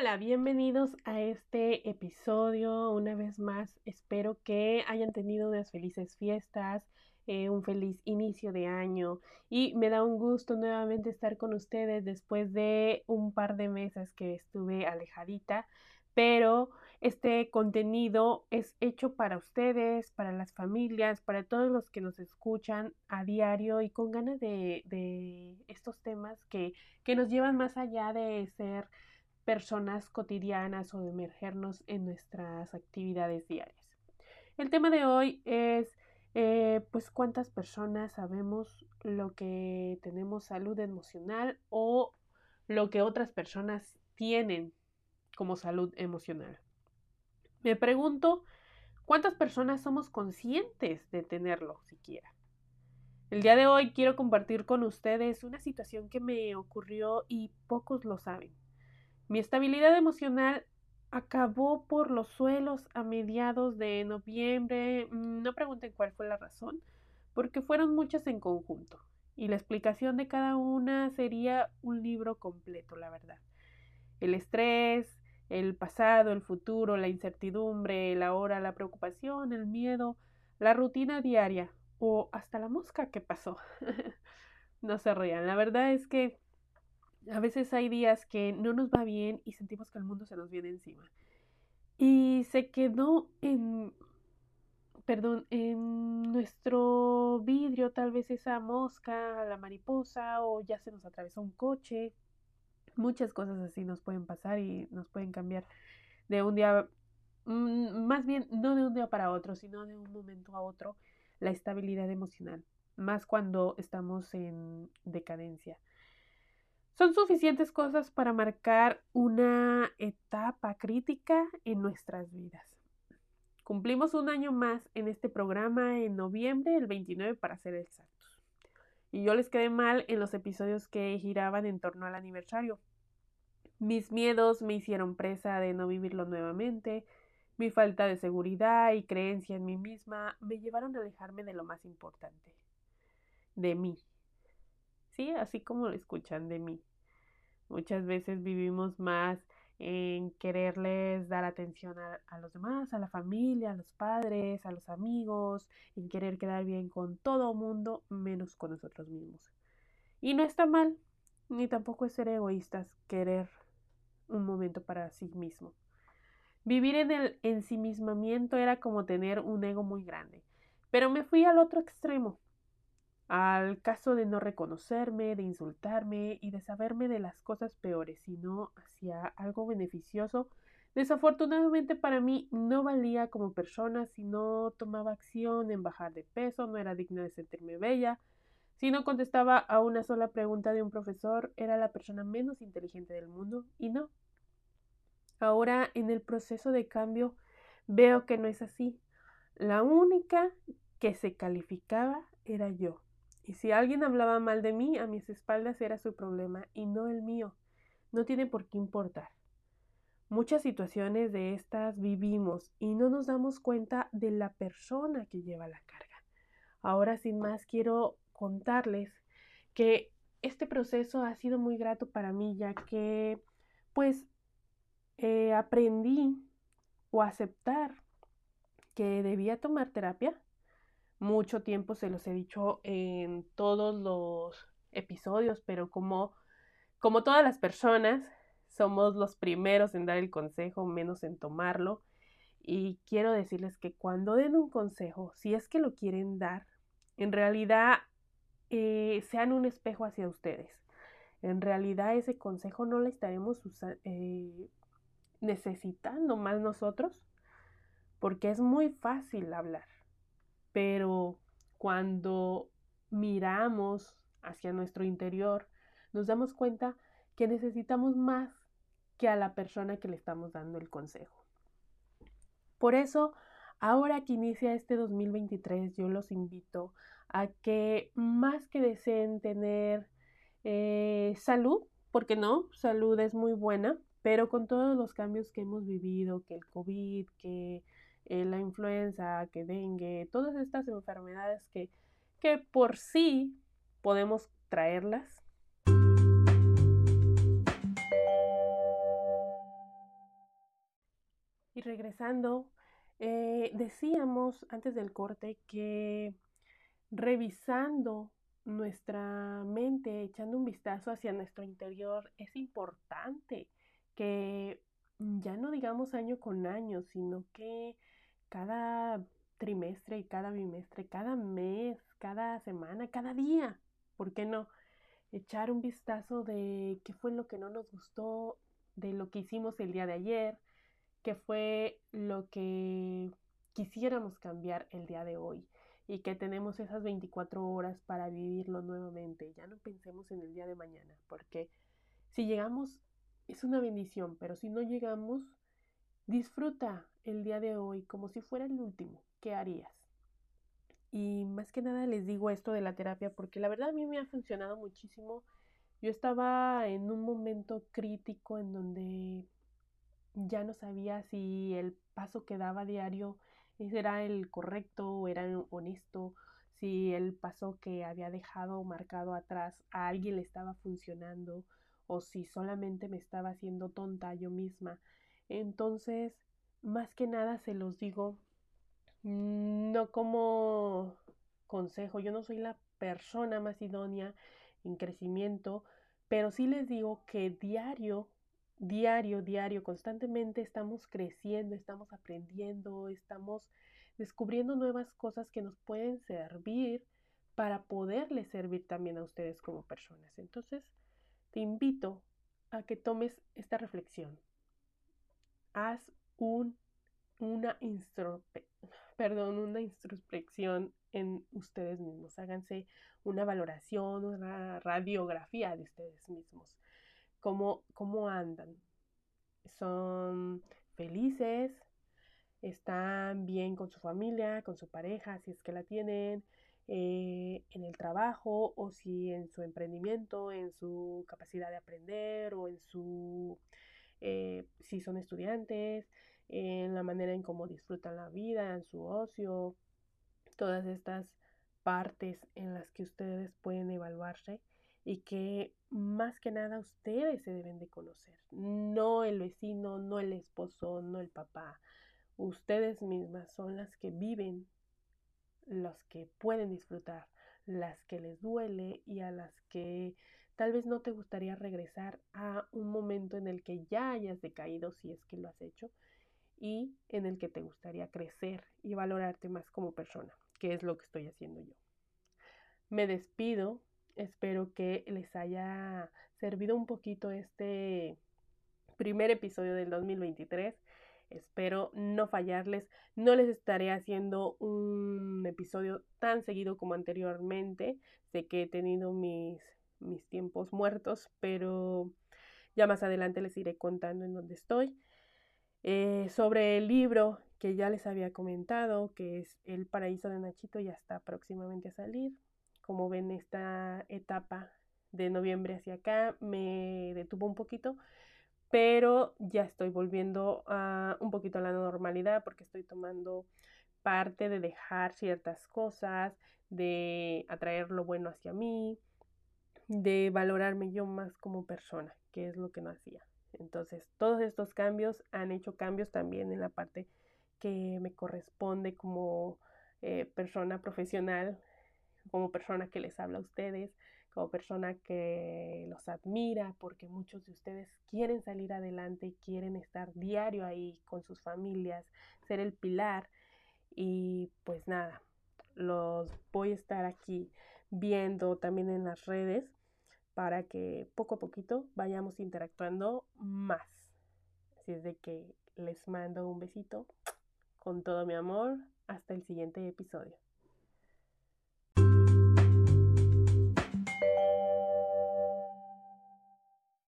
Hola, bienvenidos a este episodio. Una vez más, espero que hayan tenido unas felices fiestas, eh, un feliz inicio de año y me da un gusto nuevamente estar con ustedes después de un par de meses que estuve alejadita, pero este contenido es hecho para ustedes, para las familias, para todos los que nos escuchan a diario y con ganas de, de estos temas que, que nos llevan más allá de ser personas cotidianas o de emergernos en nuestras actividades diarias. El tema de hoy es eh, pues cuántas personas sabemos lo que tenemos salud emocional o lo que otras personas tienen como salud emocional. Me pregunto cuántas personas somos conscientes de tenerlo siquiera. El día de hoy quiero compartir con ustedes una situación que me ocurrió y pocos lo saben. Mi estabilidad emocional acabó por los suelos a mediados de noviembre. Mm, no pregunten cuál fue la razón, porque fueron muchas en conjunto. Y la explicación de cada una sería un libro completo, la verdad. El estrés, el pasado, el futuro, la incertidumbre, la hora, la preocupación, el miedo, la rutina diaria o hasta la mosca que pasó. no se rían, la verdad es que a veces hay días que no nos va bien y sentimos que el mundo se nos viene encima. Y se quedó en, perdón, en nuestro vidrio tal vez esa mosca, la mariposa o ya se nos atravesó un coche. Muchas cosas así nos pueden pasar y nos pueden cambiar de un día, mm, más bien no de un día para otro, sino de un momento a otro, la estabilidad emocional, más cuando estamos en decadencia. Son suficientes cosas para marcar una etapa crítica en nuestras vidas. Cumplimos un año más en este programa en noviembre, el 29 para ser exactos. Y yo les quedé mal en los episodios que giraban en torno al aniversario. Mis miedos me hicieron presa de no vivirlo nuevamente, mi falta de seguridad y creencia en mí misma me llevaron a alejarme de lo más importante, de mí. Sí, así como lo escuchan de mí. Muchas veces vivimos más en quererles dar atención a, los demás, a la familia, a los padres, a los amigos, en querer quedar bien con todo mundo, menos con nosotros mismos. Y no está mal, ni tampoco es ser egoístas, querer un momento para sí mismo. Vivir en el ensimismamiento era como tener un ego muy grande, pero me fui al otro extremo al caso de no reconocerme, de insultarme y de saberme de las cosas peores, sino hacia algo beneficioso. Desafortunadamente para mí no valía como persona si no tomaba acción en bajar de peso, no era digna de sentirme bella, si no contestaba a una sola pregunta de un profesor, era la persona menos inteligente del mundo y no. Ahora en el proceso de cambio veo que no es así. La única que se calificaba era yo. Y si alguien hablaba mal de mí, a mis espaldas era su problema y no el mío. No tiene por qué importar. Muchas situaciones de estas vivimos y no nos damos cuenta de la persona que lleva la carga. Ahora, sin más, quiero contarles que este proceso ha sido muy grato para mí, ya que, pues, eh, aprendí o aceptar que debía tomar terapia mucho tiempo se los he dicho en todos los episodios, pero como, como todas las personas, somos los primeros en dar el consejo, menos en tomarlo. Y quiero decirles que cuando den un consejo, si es que lo quieren dar, en realidad eh, sean un espejo hacia ustedes. En realidad ese consejo no lo estaremos eh, necesitando más nosotros, porque es muy fácil hablar pero cuando miramos hacia nuestro interior, nos damos cuenta que necesitamos más que a la persona que le estamos dando el consejo. Por eso, ahora que inicia este 2023, yo los invito a que más que deseen tener eh, salud, porque no, salud es muy buena, pero con todos los cambios que hemos vivido, que el COVID, que eh, la influenza, que dengue, todas estas enfermedades que, que por sí podemos traerlas. Y regresando, eh, decíamos antes del corte que revisando nuestra mente, echando un vistazo hacia nuestro interior, es importante que ya no digamos año con año, sino que cada trimestre y cada bimestre, cada mes, cada semana, cada día, ¿por qué no? Echar un vistazo de qué fue lo que no nos gustó, de lo que hicimos el día de ayer, qué fue lo que quisiéramos cambiar el día de hoy y que tenemos esas 24 horas para vivirlo nuevamente. Ya no pensemos en el día de mañana, porque si llegamos es una bendición, pero si no llegamos, disfruta el día de hoy como si fuera el último. ¿Qué harías? Y más que nada les digo esto de la terapia porque la verdad a mí me ha funcionado muchísimo. Yo estaba en un momento crítico en donde ya no sabía si el paso que daba diario era el correcto o era honesto, si el paso que había dejado marcado atrás a alguien le estaba funcionando o si solamente me estaba haciendo tonta yo misma. Entonces, más que nada se los digo, no como consejo, yo no soy la persona más idónea en crecimiento, pero sí les digo que diario diario, diario, constantemente estamos creciendo, estamos aprendiendo, estamos descubriendo nuevas cosas que nos pueden servir para poderles servir también a ustedes como personas. Entonces, te invito a que tomes esta reflexión. Haz una introspección en ustedes mismos. Háganse una valoración, una radiografía de ustedes mismos cómo, cómo andan. Son felices, están bien con su familia, con su pareja, si es que la tienen, eh, en el trabajo o si en su emprendimiento, en su capacidad de aprender o en su, eh, si son estudiantes, en la manera en cómo disfrutan la vida, en su ocio, todas estas partes en las que ustedes pueden evaluarse y que más que nada ustedes se deben de conocer, no el vecino, no el esposo, no el papá. Ustedes mismas son las que viven, las que pueden disfrutar, las que les duele y a las que tal vez no te gustaría regresar a un momento en el que ya hayas decaído si es que lo has hecho y en el que te gustaría crecer y valorarte más como persona, que es lo que estoy haciendo yo. Me despido Espero que les haya servido un poquito este primer episodio del 2023. Espero no fallarles. No les estaré haciendo un episodio tan seguido como anteriormente. Sé que he tenido mis, mis tiempos muertos, pero ya más adelante les iré contando en dónde estoy. Eh, sobre el libro que ya les había comentado, que es El Paraíso de Nachito, ya está próximamente a salir como ven esta etapa de noviembre hacia acá me detuvo un poquito, pero ya estoy volviendo a un poquito a la normalidad porque estoy tomando parte de dejar ciertas cosas, de atraer lo bueno hacia mí, de valorarme yo más como persona, que es lo que no hacía. Entonces, todos estos cambios han hecho cambios también en la parte que me corresponde como eh, persona profesional como persona que les habla a ustedes, como persona que los admira, porque muchos de ustedes quieren salir adelante y quieren estar diario ahí con sus familias, ser el pilar. Y pues nada, los voy a estar aquí viendo también en las redes para que poco a poquito vayamos interactuando más. Así es de que les mando un besito con todo mi amor. Hasta el siguiente episodio.